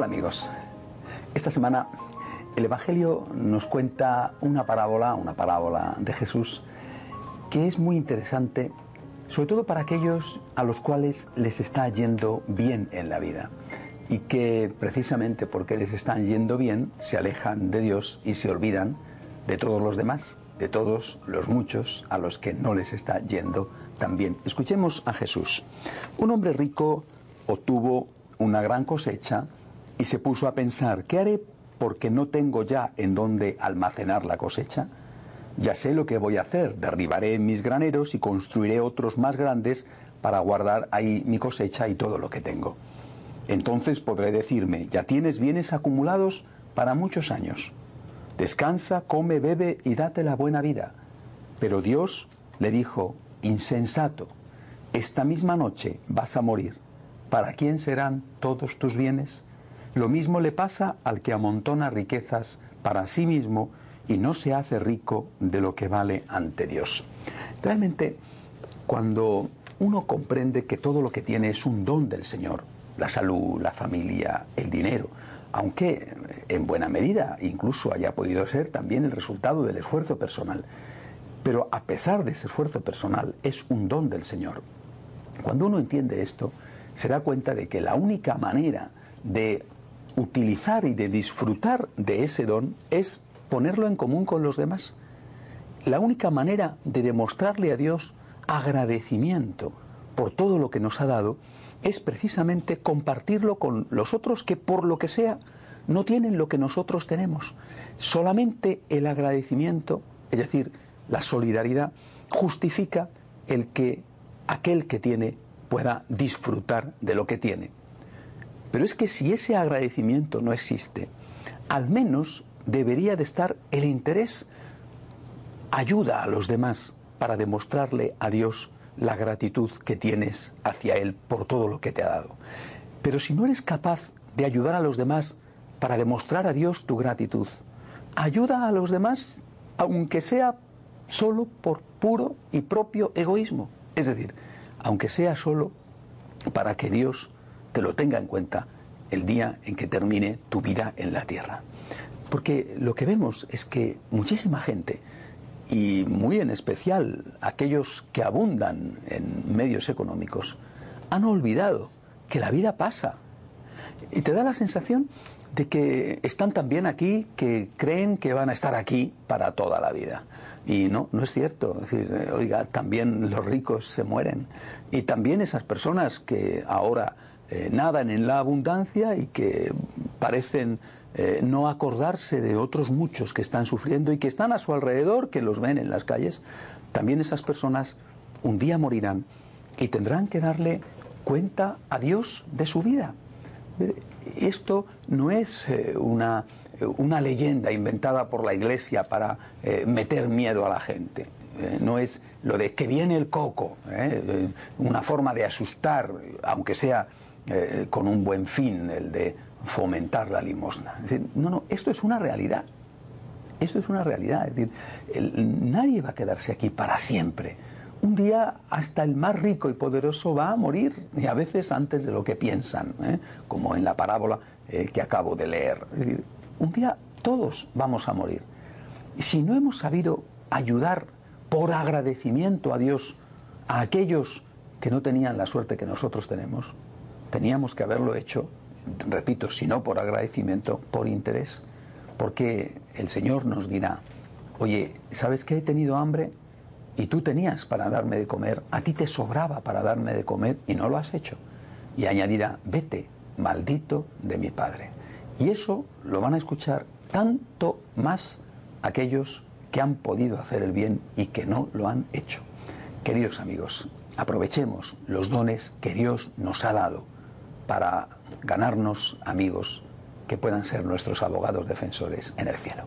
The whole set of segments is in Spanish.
Hola amigos. Esta semana el Evangelio nos cuenta una parábola, una parábola de Jesús, que es muy interesante, sobre todo para aquellos a los cuales les está yendo bien en la vida y que precisamente porque les están yendo bien se alejan de Dios y se olvidan de todos los demás, de todos los muchos a los que no les está yendo tan bien. Escuchemos a Jesús. Un hombre rico obtuvo una gran cosecha y se puso a pensar, ¿qué haré porque no tengo ya en dónde almacenar la cosecha? Ya sé lo que voy a hacer, derribaré mis graneros y construiré otros más grandes para guardar ahí mi cosecha y todo lo que tengo. Entonces podré decirme, ya tienes bienes acumulados para muchos años. Descansa, come, bebe y date la buena vida. Pero Dios le dijo, insensato, esta misma noche vas a morir. ¿Para quién serán todos tus bienes? Lo mismo le pasa al que amontona riquezas para sí mismo y no se hace rico de lo que vale ante Dios. Realmente, cuando uno comprende que todo lo que tiene es un don del Señor, la salud, la familia, el dinero, aunque en buena medida incluso haya podido ser también el resultado del esfuerzo personal, pero a pesar de ese esfuerzo personal es un don del Señor. Cuando uno entiende esto, se da cuenta de que la única manera de utilizar y de disfrutar de ese don es ponerlo en común con los demás. La única manera de demostrarle a Dios agradecimiento por todo lo que nos ha dado es precisamente compartirlo con los otros que por lo que sea no tienen lo que nosotros tenemos. Solamente el agradecimiento, es decir, la solidaridad, justifica el que aquel que tiene pueda disfrutar de lo que tiene. Pero es que si ese agradecimiento no existe, al menos debería de estar el interés, ayuda a los demás para demostrarle a Dios la gratitud que tienes hacia Él por todo lo que te ha dado. Pero si no eres capaz de ayudar a los demás para demostrar a Dios tu gratitud, ayuda a los demás aunque sea solo por puro y propio egoísmo. Es decir, aunque sea solo para que Dios te lo tenga en cuenta el día en que termine tu vida en la tierra. Porque lo que vemos es que muchísima gente, y muy en especial aquellos que abundan en medios económicos, han olvidado que la vida pasa. Y te da la sensación de que están también aquí que creen que van a estar aquí para toda la vida. Y no, no es cierto. Es decir, oiga, también los ricos se mueren. Y también esas personas que ahora eh, nadan en la abundancia y que parecen eh, no acordarse de otros muchos que están sufriendo y que están a su alrededor, que los ven en las calles, también esas personas un día morirán y tendrán que darle cuenta a Dios de su vida. Esto no es eh, una, una, leyenda inventada por la Iglesia para meter miedo a la gente. no es lo de que viene el coco, una forma de asustar, aunque sea eh, con un buen fin, el de fomentar la limosna. no, no, esto es una realidad. Esto es una realidad. Es decir, nadie va a quedarse aquí para siempre. Un día hasta el más rico y poderoso va a morir, y a veces antes de lo que piensan, ¿eh? como en la parábola eh, que acabo de leer. Es decir, un día todos vamos a morir. Si no hemos sabido ayudar por agradecimiento a Dios a aquellos que no tenían la suerte que nosotros tenemos, teníamos que haberlo hecho, repito, si no por agradecimiento, por interés, porque el Señor nos dirá, oye, ¿sabes que he tenido hambre? Y tú tenías para darme de comer, a ti te sobraba para darme de comer y no lo has hecho. Y añadirá, vete, maldito de mi Padre. Y eso lo van a escuchar tanto más aquellos que han podido hacer el bien y que no lo han hecho. Queridos amigos, aprovechemos los dones que Dios nos ha dado para ganarnos amigos que puedan ser nuestros abogados defensores en el cielo.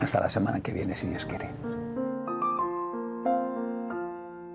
Hasta la semana que viene, si Dios quiere.